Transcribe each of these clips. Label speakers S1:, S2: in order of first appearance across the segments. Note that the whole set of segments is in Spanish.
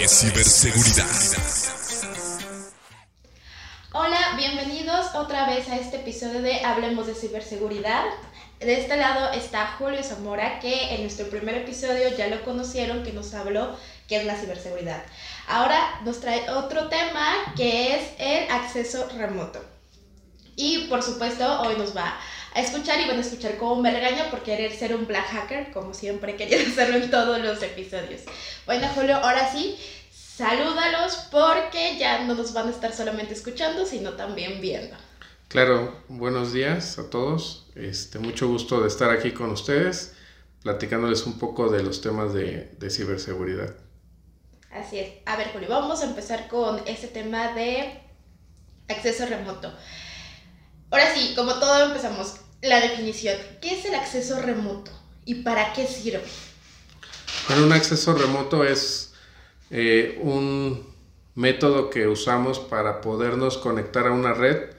S1: de ciberseguridad.
S2: Hola, bienvenidos otra vez a este episodio de Hablemos de ciberseguridad. De este lado está Julio Zamora, que en nuestro primer episodio ya lo conocieron, que nos habló qué es la ciberseguridad. Ahora nos trae otro tema que es el acceso remoto. Y por supuesto, hoy nos va a escuchar y van a escuchar cómo me regaña por querer ser un black hacker, como siempre quería hacerlo en todos los episodios. Bueno, Julio, ahora sí, salúdalos porque ya no nos van a estar solamente escuchando, sino también viendo.
S3: Claro, buenos días a todos. Este, mucho gusto de estar aquí con ustedes, platicándoles un poco de los temas de, de ciberseguridad.
S2: Así es. A ver, Julio, vamos a empezar con este tema de acceso remoto. Ahora sí, como todo empezamos, la definición. ¿Qué es el acceso remoto y para qué sirve?
S3: Bueno, un acceso remoto es eh, un método que usamos para podernos conectar a una red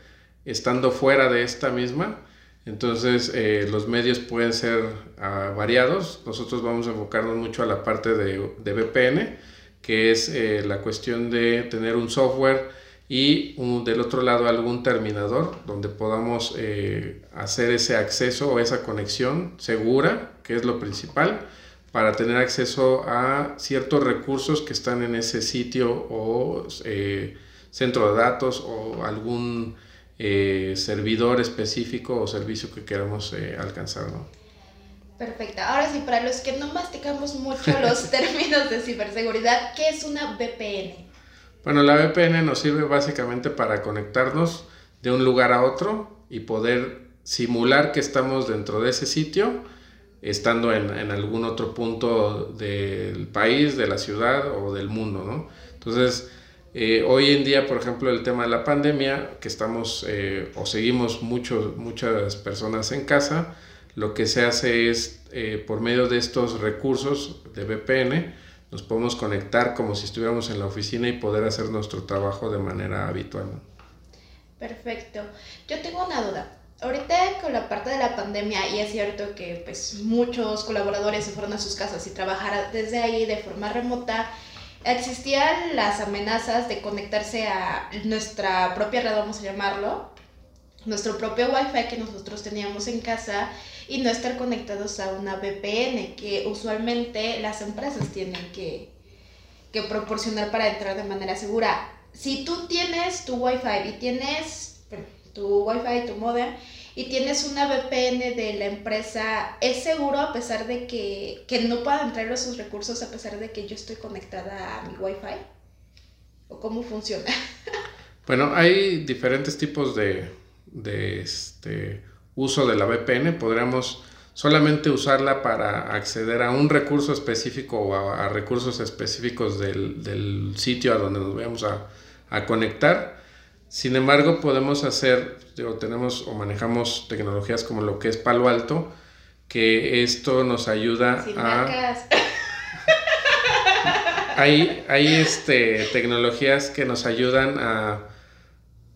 S3: estando fuera de esta misma. Entonces eh, los medios pueden ser ah, variados. Nosotros vamos a enfocarnos mucho a la parte de, VPN, que es eh, la cuestión de tener un software y del otro lado algún terminador donde podamos eh, hacer ese acceso o esa conexión segura, que es lo principal, para tener acceso a ciertos recursos que están en ese sitio o eh, centro de datos o algún eh, servidor específico o servicio que queramos alcanzar. ¿no?
S2: Perfecto. Ahora sí, para los que no masticamos mucho los términos de ciberseguridad, ¿qué es una VPN?
S3: Bueno, la VPN nos sirve básicamente para conectarnos de un lugar a otro y poder simular que estamos dentro de ese sitio, estando en, algún otro punto del país, de la ciudad o del mundo, ¿no? Entonces, eh, hoy en día, por ejemplo, el tema de la pandemia, que estamos eh, o seguimos muchos, muchas personas en casa, lo que se hace es, eh, por medio de estos recursos de VPN, nos podemos conectar como si estuviéramos en la oficina y poder hacer nuestro trabajo de manera habitual.
S2: Perfecto. Yo tengo una duda. Ahorita con la parte de la pandemia, y es cierto que pues muchos colaboradores se fueron a sus casas y trabajar desde ahí de forma remota, existían las amenazas de conectarse a nuestra propia red, vamos a llamarlo, nuestro propio wifi que nosotros teníamos en casa y no estar conectados a una VPN que usualmente las empresas tienen que, que proporcionar para entrar de manera segura. Si tú tienes tu wifi y tienes tu wifi, tu modem y tienes una VPN de la empresa, ¿es seguro a pesar de que, que no puedan entrar esos recursos a pesar de que yo estoy conectada a mi wifi? ¿O cómo funciona?
S3: bueno, hay diferentes tipos de, de este, uso de la VPN, podríamos solamente usarla para acceder a un recurso específico o a, recursos específicos del, sitio a donde nos vamos a, conectar. Sin embargo, podemos hacer, o tenemos o manejamos tecnologías como lo que es Palo Alto, que esto nos ayuda a... hay, hay este, tecnologías que nos ayudan a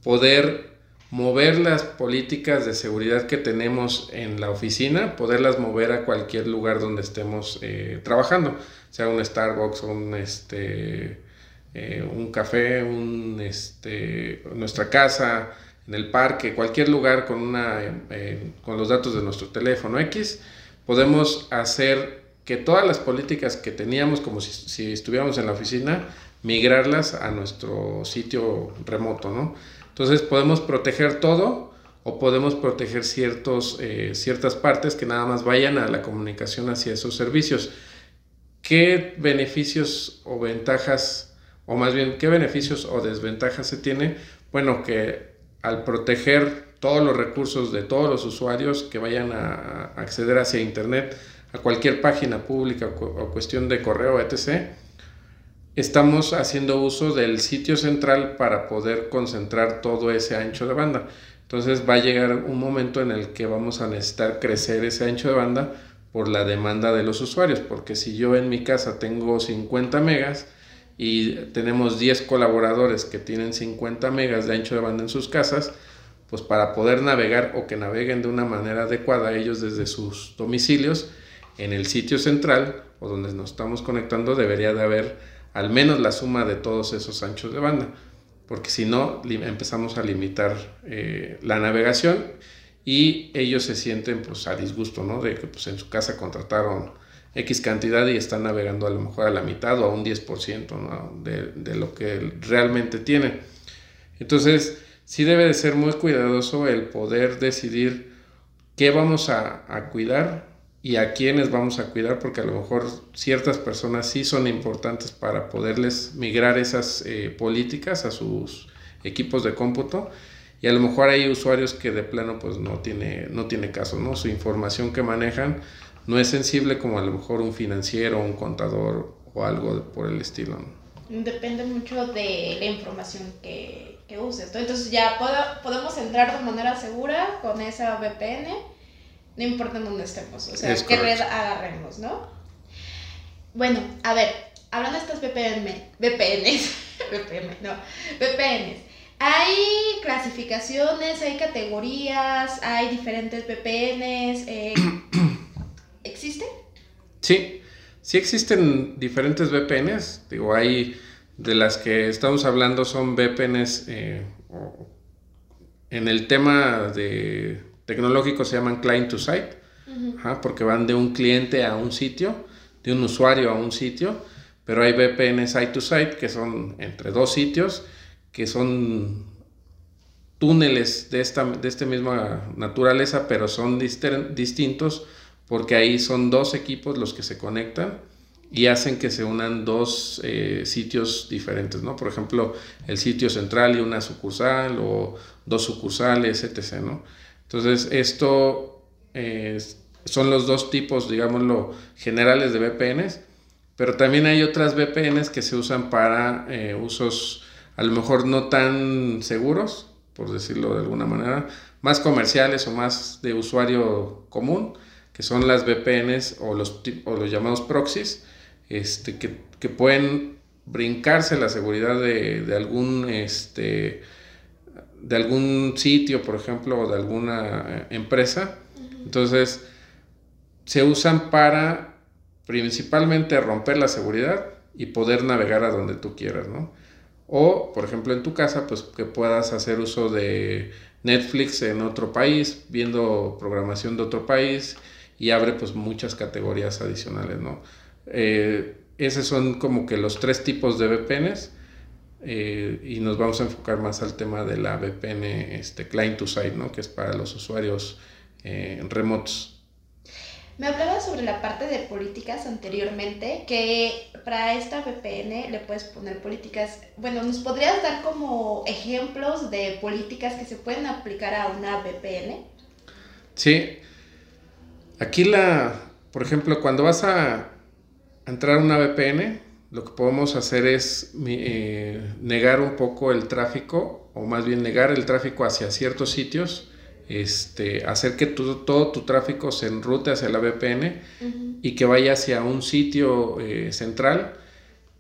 S3: poder mover las políticas de seguridad que tenemos en la oficina, poderlas mover a cualquier lugar donde estemos eh, trabajando, sea un Starbucks, un, este, eh, un café, un, este, nuestra casa, en el parque, cualquier lugar con, una, eh, con los datos de nuestro teléfono X, podemos hacer que todas las políticas que teníamos como si, si estuviéramos en la oficina, migrarlas a nuestro sitio remoto, ¿no? Entonces podemos proteger todo o podemos proteger ciertos, eh, ciertas partes que nada más vayan a la comunicación hacia esos servicios. ¿Qué beneficios o ventajas, o más bien, qué beneficios o desventajas se tiene? Bueno, que al proteger todos los recursos de todos los usuarios que vayan a acceder hacia Internet, a cualquier página pública o cuestión de correo, etc., estamos haciendo uso del sitio central para poder concentrar todo ese ancho de banda. Entonces va a llegar un momento en el que vamos a necesitar crecer ese ancho de banda por la demanda de los usuarios, porque si yo en mi casa tengo 50 megas y tenemos 10 colaboradores que tienen 50 megas de ancho de banda en sus casas, pues para poder navegar o que naveguen de una manera adecuada ellos desde sus domicilios, en el sitio central o donde nos estamos conectando debería de haber al menos la suma de todos esos anchos de banda, porque si no empezamos a limitar eh, la navegación y ellos se sienten pues a disgusto, ¿no? De que pues en su casa contrataron X cantidad y están navegando a lo mejor a la mitad o a un 10% de, lo que realmente tienen. Entonces, sí debe de ser muy cuidadoso el poder decidir qué vamos a cuidar y a quiénes vamos a cuidar, porque a lo mejor ciertas personas sí son importantes para poderles migrar esas eh, políticas a sus equipos de cómputo y a lo mejor hay usuarios que de plano pues no tiene, no tiene caso, ¿no? Su información que manejan no es sensible como a lo mejor un financiero, un contador o algo por el estilo.
S2: Depende mucho de la información que, que uses. Entonces ya podemos entrar de manera segura con esa VPN no importa en dónde estemos, o sea, qué red agarremos, ¿no? Bueno, a ver, hablando de estas VPN, VPNs, VPN, no, VPNs, hay clasificaciones, hay categorías, hay diferentes VPNs, eh, ¿existen?
S3: Sí, sí existen diferentes VPNs, digo, hay de las que estamos hablando son VPNs eh, en el tema de tecnológicos se llaman client to site, porque van de un cliente a un sitio, de un usuario a un sitio, pero hay VPN site to site que son entre dos sitios, que son túneles de esta, de esta misma naturaleza, pero son distintos porque ahí son dos equipos los que se conectan y hacen que se unan dos eh, sitios diferentes, ¿no? Por ejemplo, el sitio central y una sucursal o dos sucursales, etc., ¿no? Entonces, esto son los dos tipos, digámoslo, generales de VPNs, pero también hay otras VPNs que se usan para eh, usos a lo mejor no tan seguros, por decirlo de alguna manera, más comerciales o más de usuario común, que son las VPNs o los, o los llamados proxies, este, que, que pueden brincarse la seguridad de, de algún este, de algún sitio, por ejemplo, o de alguna eh, empresa. Entonces, se usan para principalmente romper la seguridad y poder navegar a donde tú quieras, ¿no? O, por ejemplo, en tu casa, pues que puedas hacer uso de Netflix en otro país, viendo programación de otro país y abre pues muchas categorías adicionales, ¿no? Eh, esos son como que los tres tipos de VPNs eh, y nos vamos a enfocar más al tema de la VPN este, client to site, ¿no? que es para los usuarios eh, remotos.
S2: Me hablaba sobre la parte de políticas anteriormente, que para esta VPN le puedes poner políticas, bueno, ¿nos podrías dar como ejemplos de políticas que se pueden aplicar a una VPN?
S3: Sí, aquí la, por ejemplo, cuando vas a entrar a una VPN, lo que podemos hacer es eh, negar un poco el tráfico, o más bien negar el tráfico hacia ciertos sitios, este, hacer que todo tu tráfico se enrute hacia la VPN y que vaya hacia un sitio eh, central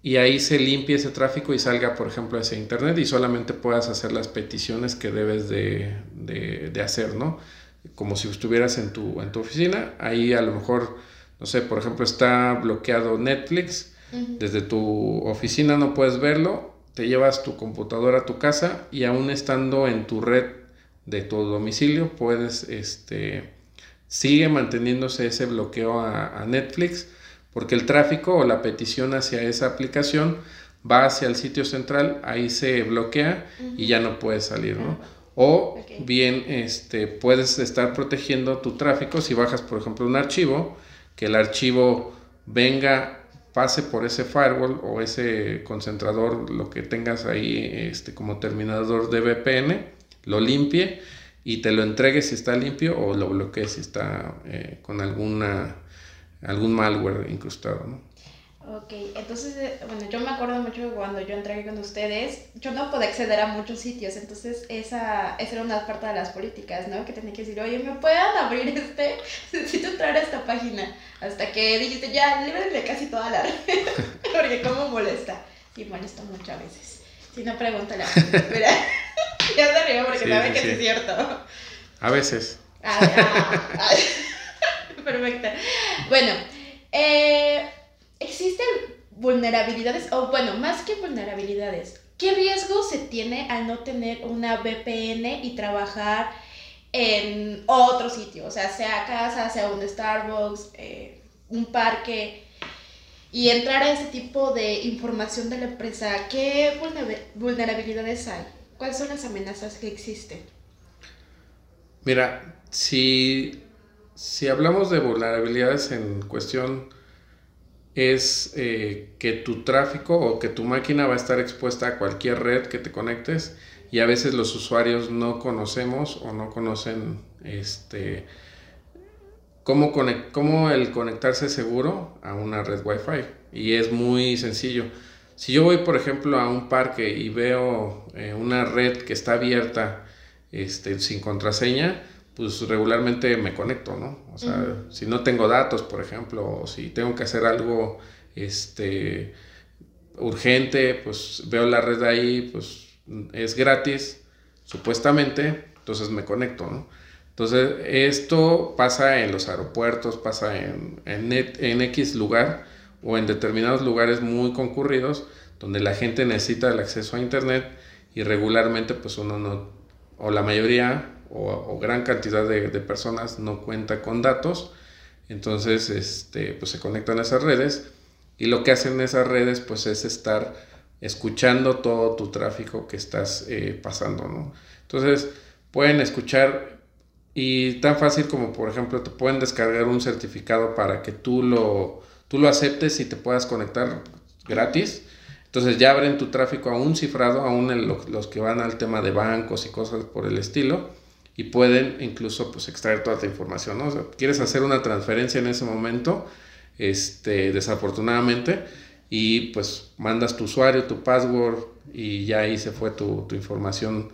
S3: y ahí se limpie ese tráfico y salga, por ejemplo, hacia Internet y solamente puedas hacer las peticiones que debes de, de hacer, ¿no? Como si estuvieras en tu, en tu oficina, ahí a lo mejor, no sé, por ejemplo, está bloqueado Netflix, desde tu oficina no puedes verlo, te llevas tu computadora a tu casa y aún estando en tu red de tu domicilio puedes, este, sigue manteniéndose ese bloqueo a, Netflix porque el tráfico o la petición hacia esa aplicación va hacia el sitio central, ahí se bloquea y ya no puedes salir, ¿no? O bien este, puedes estar protegiendo tu tráfico si bajas, por ejemplo, un archivo, que el archivo venga pase por ese firewall o ese concentrador, lo que tengas ahí este, como terminador de VPN, lo limpie y te lo entregue si está limpio o lo bloquee si está eh, con alguna, algún malware incrustado. ¿no?
S2: Ok, entonces, eh, bueno, yo me acuerdo mucho cuando yo entré con ustedes, yo no podía acceder a muchos sitios, entonces esa, esa era una parte de las políticas, ¿no? Que tenía que decir, oye, ¿me pueden abrir este? Necesito entrar a esta página. Hasta que dijiste, ya, líbrenme casi toda la red, porque cómo molesta. Y molesta muchas veces. Si no, pregúntale a Mira, ya se río porque sabe que es cierto.
S3: A veces.
S2: Ah, ah, ah. Perfecto. Bueno, eh existen vulnerabilidades, o bueno, más que vulnerabilidades, ¿qué riesgo se tiene al no tener una VPN y trabajar en otro sitio? O sea, sea casa, sea un Starbucks, eh, un parque, y entrar a ese tipo de información de la empresa. ¿Qué vulnerabilidades hay? ¿Cuáles son las amenazas que existen?
S3: Mira, si, si hablamos de vulnerabilidades en cuestión es eh, que tu tráfico o que tu máquina va a estar expuesta a cualquier red que te conectes y a veces los usuarios no conocemos o no conocen este cómo, cómo el conectarse seguro a una red Wi-Fi y es muy sencillo. Si yo voy, por ejemplo, a un parque y veo eh, una red que está abierta este, sin contraseña, pues regularmente me conecto, ¿no? O sea, si no tengo datos, por ejemplo, o si tengo que hacer algo este, urgente, pues veo la red ahí, pues es gratis, supuestamente, entonces me conecto, ¿no? Entonces, esto pasa en los aeropuertos, pasa en, en, en X lugar o en determinados lugares muy concurridos donde la gente necesita el acceso a Internet y regularmente pues uno no, o la mayoría o, gran cantidad de, personas no cuenta con datos, entonces este, pues se conectan a esas redes y lo que hacen esas redes pues es estar escuchando todo tu tráfico que estás eh, pasando, ¿no? Entonces pueden escuchar y tan fácil como por ejemplo te pueden descargar un certificado para que tú lo, tú lo aceptes y te puedas conectar gratis. Entonces ya abren tu tráfico a un cifrado, aún los que van al tema de bancos y cosas por el estilo y pueden incluso pues extraer toda tu información, ¿no? quieres hacer una transferencia en ese momento, este, desafortunadamente, y pues mandas tu usuario, tu password y ya ahí se fue tu, información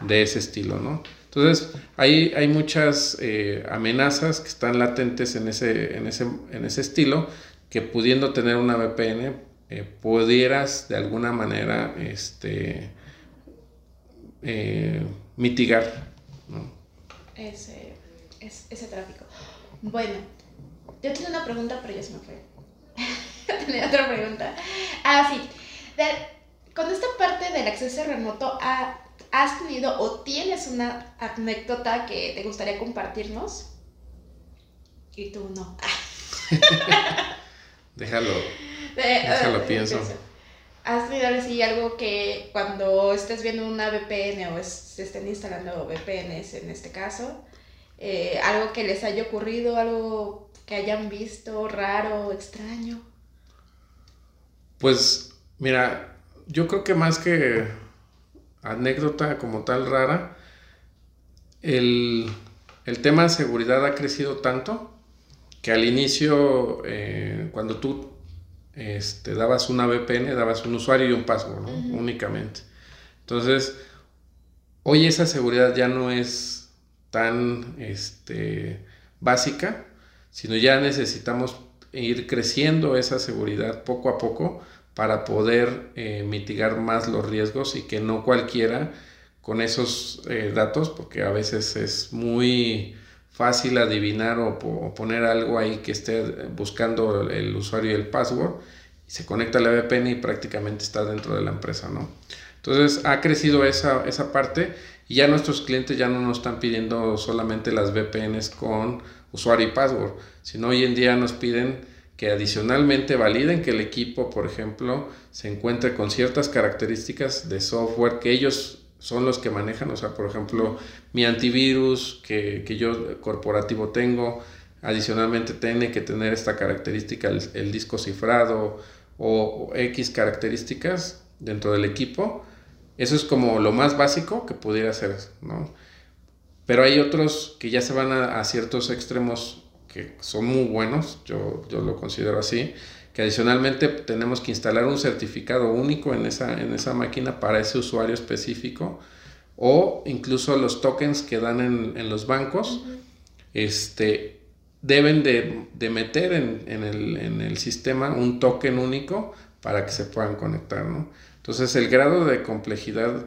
S3: de ese estilo, ¿no? Entonces, hay, hay muchas eh, amenazas que están latentes en ese, en, ese, en ese estilo que pudiendo tener una VPN eh, pudieras de alguna manera este, eh, mitigar
S2: ese, ese, tráfico. Bueno, yo tengo una pregunta, pero ya se me fue. tenía otra pregunta. Ah, sí. con esta parte del acceso remoto, ¿has tenido o tienes una anécdota que te gustaría compartirnos? Y tú no.
S3: déjalo. déjalo, eh, pienso.
S2: ¿Has tenido así algo que cuando estés viendo una VPN o se estén instalando VPNs en este caso, eh, algo que les haya ocurrido, algo que hayan visto raro, extraño?
S3: Pues mira, yo creo que más que anécdota como tal rara, el, tema de seguridad ha crecido tanto que al inicio, eh, cuando tú este, dabas una VPN, dabas un usuario y un password, Únicamente. Entonces, hoy esa seguridad ya no es tan este, básica, sino ya necesitamos ir creciendo esa seguridad poco a poco para poder eh, mitigar más los riesgos y que no cualquiera con esos eh, datos, porque a veces es muy fácil adivinar o, poner algo ahí que esté buscando el usuario y el password y se conecta a la VPN y prácticamente está dentro de la empresa, ¿no? Entonces ha crecido esa, esa parte y ya nuestros clientes ya no nos están pidiendo solamente las VPNs con usuario y password, sino hoy en día nos piden que adicionalmente validen que el equipo, por ejemplo, se encuentre con ciertas características de software que ellos son los que manejan, o sea, por ejemplo, mi antivirus que, yo corporativo tengo, adicionalmente tiene que tener esta característica, el, disco cifrado o, X características dentro del equipo. Eso es como lo más básico que pudiera ser, ¿no? Pero hay otros que ya se van a, ciertos extremos que son muy buenos, yo, yo lo considero así, que adicionalmente tenemos que instalar un certificado único en esa, en esa máquina para ese usuario específico o incluso los tokens que dan en, los bancos este, deben de, meter en, el, sistema un token único para que se puedan conectar. Entonces el grado de complejidad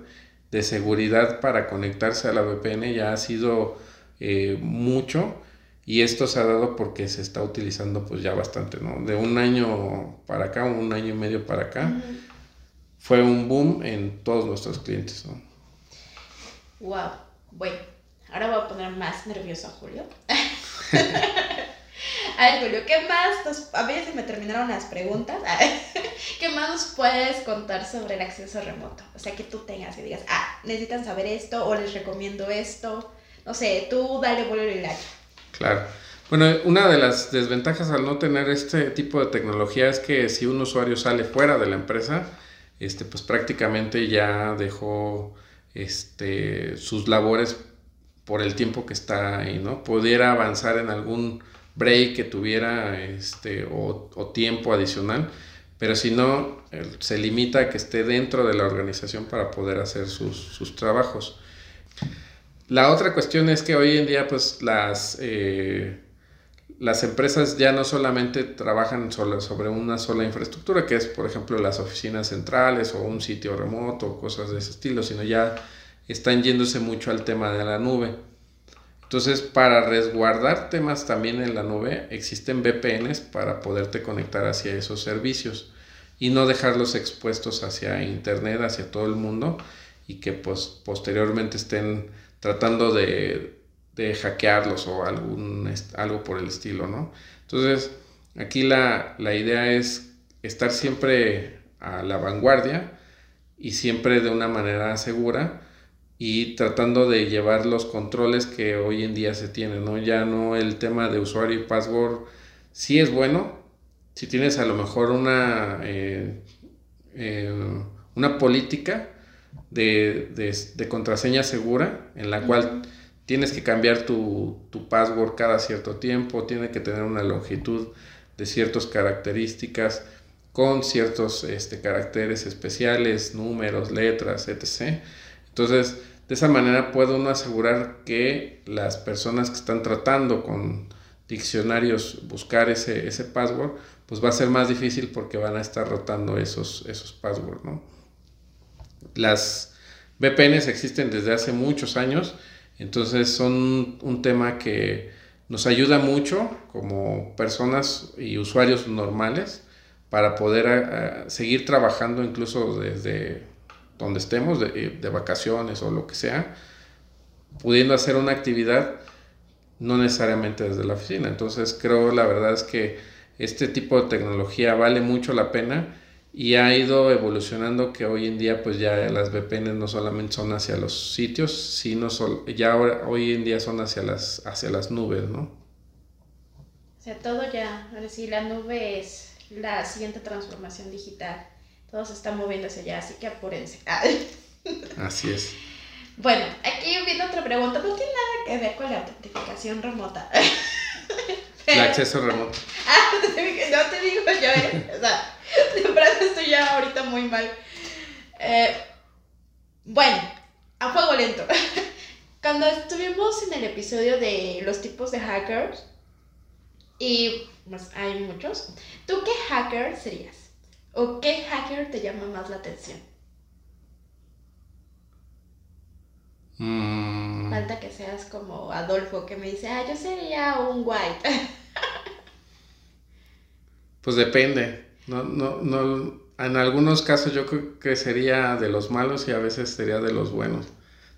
S3: de seguridad para conectarse a la VPN ya ha sido eh, mucho y esto se ha dado porque se está utilizando pues ya bastante, ¿no? De un año para acá, un año y medio para acá, fue un boom en todos nuestros clientes, ¿no?
S2: Wow, bueno, ahora voy a poner más nervioso a Julio. a ver, Julio, ¿qué más? a ver si me terminaron las preguntas. ¿Qué más nos puedes contar sobre el acceso remoto? O sea, que tú tengas y digas, ah, necesitan saber esto o les recomiendo esto. No sé, tú dale vuelo y like.
S3: Claro. Bueno, una de las desventajas al no tener este tipo de tecnología es que si un usuario sale fuera de la empresa, este, pues prácticamente ya dejó este, sus labores por el tiempo que está ahí, ¿no? Pudiera avanzar en algún break que tuviera este, o, tiempo adicional, pero si no, se limita a que esté dentro de la organización para poder hacer sus, sus trabajos. La otra cuestión es que hoy en día, pues las, eh, las empresas ya no solamente trabajan sobre una sola infraestructura, que es, por ejemplo, las oficinas centrales o un sitio remoto o cosas de ese estilo, sino ya están yéndose mucho al tema de la nube. Entonces, para resguardar temas también en la nube, existen VPNs para poderte conectar hacia esos servicios y no dejarlos expuestos hacia Internet, hacia todo el mundo y que pues, posteriormente estén tratando de, hackearlos o algún, algo por el estilo, ¿no? Entonces, aquí la, idea es estar siempre a la vanguardia y siempre de una manera segura y tratando de llevar los controles que hoy en día se tienen, ¿no? Ya no el tema de usuario y password sí es bueno, si tienes a lo mejor una, eh, eh, una política de, contraseña segura en la cual tienes que cambiar tu, password cada cierto tiempo, tiene que tener una longitud de ciertas características con ciertos este, caracteres especiales, números, letras, etc. Entonces, de esa manera puede uno asegurar que las personas que están tratando con diccionarios buscar ese, ese password, pues va a ser más difícil porque van a estar rotando esos, esos passwords, ¿no? Las VPNs existen desde hace muchos años, entonces son un tema que nos ayuda mucho como personas y usuarios normales para poder seguir trabajando incluso desde donde estemos, de, de, vacaciones o lo que sea, pudiendo hacer una actividad no necesariamente desde la oficina. Entonces creo la verdad es que este tipo de tecnología vale mucho la pena y ha ido evolucionando que hoy en día pues ya las VPN no solamente son hacia los sitios, sino ya hoy en día son hacia las, hacia las nubes, ¿no?
S2: O sea, todo ya, ahora sí, la nube es la siguiente transformación digital. Todo se está moviendo hacia allá, así que apúrense.
S3: Así es.
S2: Bueno, aquí viene otra pregunta, no tiene nada que ver con la autentificación remota.
S3: El acceso remoto.
S2: Ah, no te digo yo, o sea, de verdad estoy ya ahorita muy mal. Eh, bueno, a fuego lento. Cuando estuvimos en el episodio de los tipos de hackers, y pues hay muchos, ¿tú qué hacker serías? ¿O qué hacker te llama más la atención? Mm. Falta que seas como Adolfo, que me dice, ah, yo sería un white.
S3: Pues depende. No, no, no, en algunos casos yo creo que sería de los malos y a veces sería de los buenos.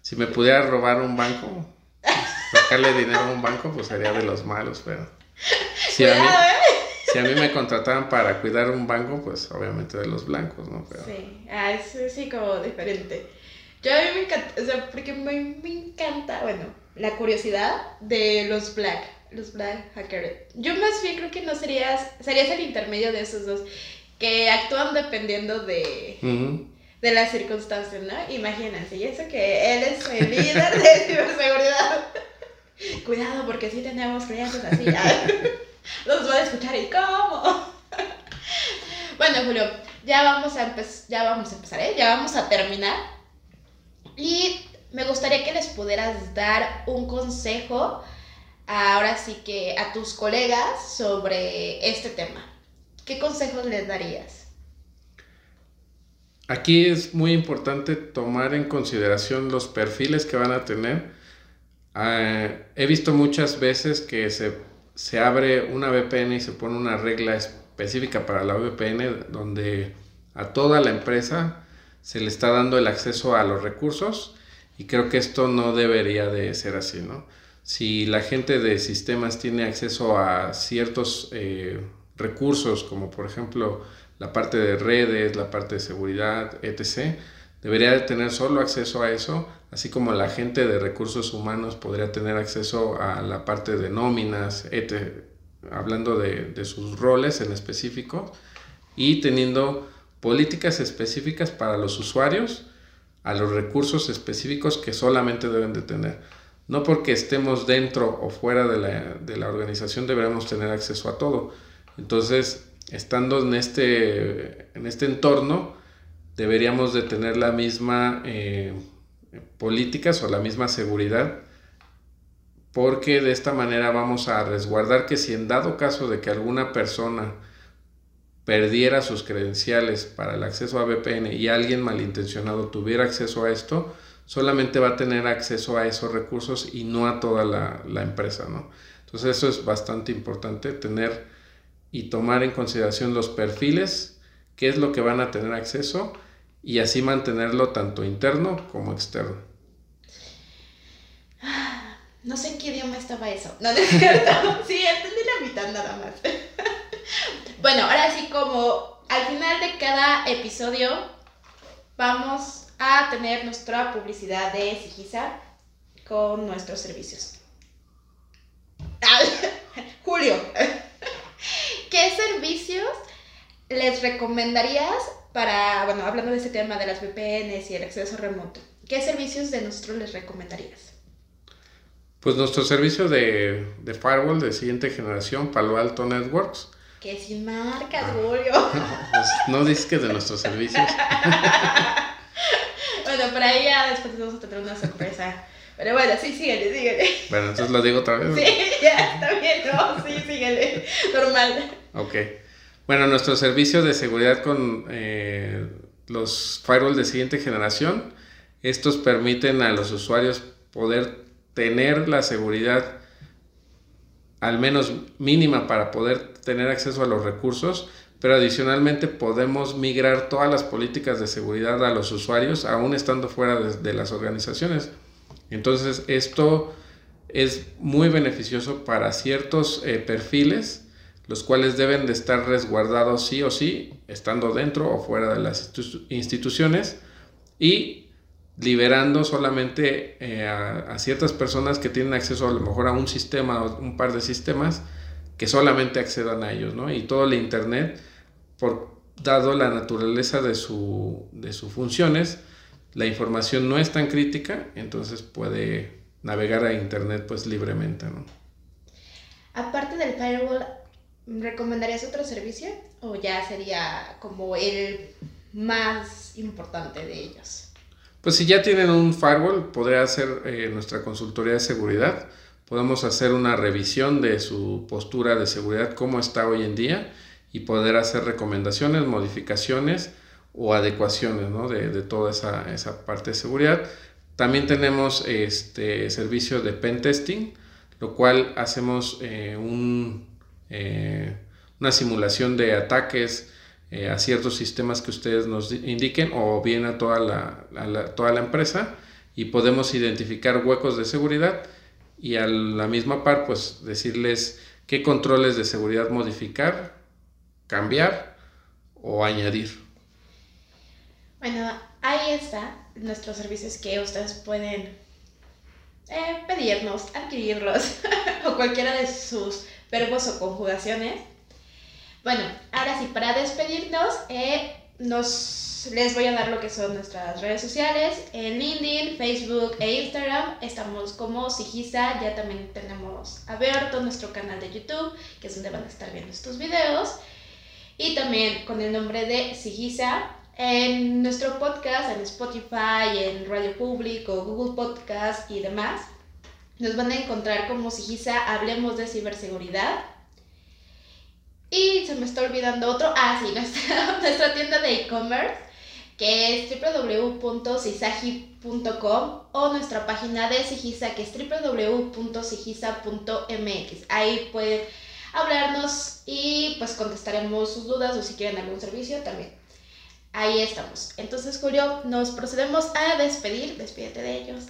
S3: Si me pudiera robar un banco, sacarle dinero a un banco, pues sería de los malos, pero... Si a, mí, ¿eh? si a mí me contrataban para cuidar un banco, pues obviamente de los blancos, ¿no?
S2: Sí, ah, es sí como diferente. Yo a mí me encanta, o sea, porque me, me encanta, bueno, la curiosidad de los black los black hackers. Yo más bien creo que no serías, serías el intermedio de esos dos, que actúan dependiendo de, de las circunstancias, ¿no? Imagínense, y eso que él es el líder de ciberseguridad. Cuidado, porque si tenemos clientes así. los voy a escuchar y cómo. bueno, Julio, ya vamos a ya vamos a empezar, ¿eh? Ya vamos a terminar. Y me gustaría que les pudieras dar un consejo ahora sí que a tus colegas sobre este tema. ¿Qué consejos les darías?
S3: Aquí es muy importante tomar en consideración los perfiles que van a tener Ah, he visto muchas veces que se, se abre una VPN y se pone una regla específica para la VPN donde a toda la empresa se le está dando el acceso a los recursos y creo que esto no debería de ser así, ¿no? Si la gente de sistemas tiene acceso a ciertos eh, recursos, como por ejemplo la parte de redes, la parte de seguridad, etc., debería de tener solo acceso a eso, así como la gente de recursos humanos podría tener acceso a la parte de nóminas, etc., hablando de, de sus roles en específico, y teniendo políticas específicas para los usuarios, a los recursos específicos que solamente deben de tener. No porque estemos dentro o fuera de la, de la organización deberemos tener acceso a todo. Entonces, estando en este, en este entorno, deberíamos de tener la misma eh, políticas o la misma seguridad, porque de esta manera vamos a resguardar que si en dado caso de que alguna persona perdiera sus credenciales para el acceso a VPN y alguien malintencionado tuviera acceso a esto, solamente va a tener acceso a esos recursos y no a toda la, empresa, ¿no? Entonces eso es bastante importante, tener y tomar en consideración los perfiles, qué es lo que van a tener acceso y así mantenerlo tanto interno como externo.
S2: No sé en qué idioma estaba eso. No, cierto. sí, entendí la mitad nada más. bueno, ahora sí como al final de cada episodio vamos a tener nuestra publicidad de Sigisa con nuestros servicios. Julio. ¿Qué servicios les recomendarías para, bueno, hablando de este tema de las VPNs y el acceso remoto? ¿Qué servicios de nosotros les recomendarías?
S3: Pues nuestro servicio de, de firewall de siguiente generación, Palo Alto Networks.
S2: Que sin marcas, Julio.
S3: Pues, no dices que de nuestros servicios.
S2: bueno, por ahí ya después vamos a tener una sorpresa. Pero bueno, sí, síguele, síguele.
S3: Bueno, entonces lo digo otra vez.
S2: Sí, ya, está bien, no, sí, síguele. Normal.
S3: Ok. Bueno, nuestro servicio de seguridad con eh, los firewalls de siguiente generación, estos permiten a los usuarios poder tener la seguridad al menos mínima para poder tener acceso a los recursos, pero adicionalmente podemos migrar todas las políticas de seguridad a los usuarios, aún estando fuera de las organizaciones. Entonces, esto es muy beneficioso para ciertos eh, perfiles, los cuales deben de estar resguardados sí o sí, estando dentro o fuera de las instituciones, y liberando solamente eh, a, ciertas personas que tienen acceso a lo mejor a un sistema o un par de sistemas que solamente accedan a ellos, ¿no? Y todo el Internet, por dado la naturaleza de, su, de sus funciones, la información no es tan crítica, entonces puede navegar a internet pues libremente, ¿no?
S2: Aparte del firewall, ¿recomendarías otro servicio o ya sería como el más importante de ellos?
S3: Pues si ya tienen un firewall, podría hacer eh, nuestra consultoría de seguridad. Podemos hacer una revisión de su postura de seguridad, cómo está hoy en día, y poder hacer recomendaciones, modificaciones o adecuaciones ¿no? de, de, toda esa, esa, parte de seguridad. También tenemos este servicio de pen testing, lo cual hacemos eh, un, eh, una simulación de ataques eh, a ciertos sistemas que ustedes nos indiquen o bien a toda la, a la, toda la empresa y podemos identificar huecos de seguridad y a la misma par pues decirles qué controles de seguridad modificar, cambiar o añadir.
S2: Bueno, ahí está nuestros servicios que ustedes pueden eh, pedirnos, adquirirlos o cualquiera de sus verbos o conjugaciones. Bueno, ahora sí, para despedirnos, eh, nos, les voy a dar lo que son nuestras redes sociales. En LinkedIn, Facebook e Instagram estamos como Sigisa. Ya también tenemos abierto nuestro canal de YouTube, que es donde van a estar viendo estos videos. Y también con el nombre de Sigisa en nuestro podcast, en Spotify, en Radio Público, Google Podcast y demás, nos van a encontrar como Sigisa Hablemos de Ciberseguridad. Y se me está olvidando otro. Ah, sí, nuestra, nuestra tienda de e-commerce que es www.sisaji.com o nuestra página de Sigisa que es www.sigisa.mx. Ahí pueden hablarnos y pues contestaremos sus dudas o si quieren algún servicio también. Ahí estamos. Entonces, Julio, nos procedemos a despedir. Despídete de ellos.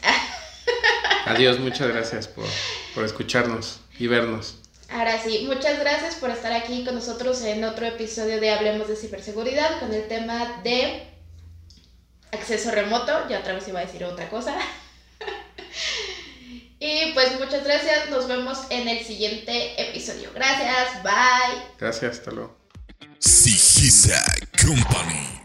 S3: Adiós, muchas gracias por, por escucharnos y vernos.
S2: Ahora sí, muchas gracias por estar aquí con nosotros en otro episodio de Hablemos de Ciberseguridad con el tema de acceso remoto. Ya otra vez iba a decir otra cosa. Y pues muchas gracias, nos vemos en el siguiente episodio. Gracias, bye.
S3: Gracias, hasta luego.
S1: Sigisa Company.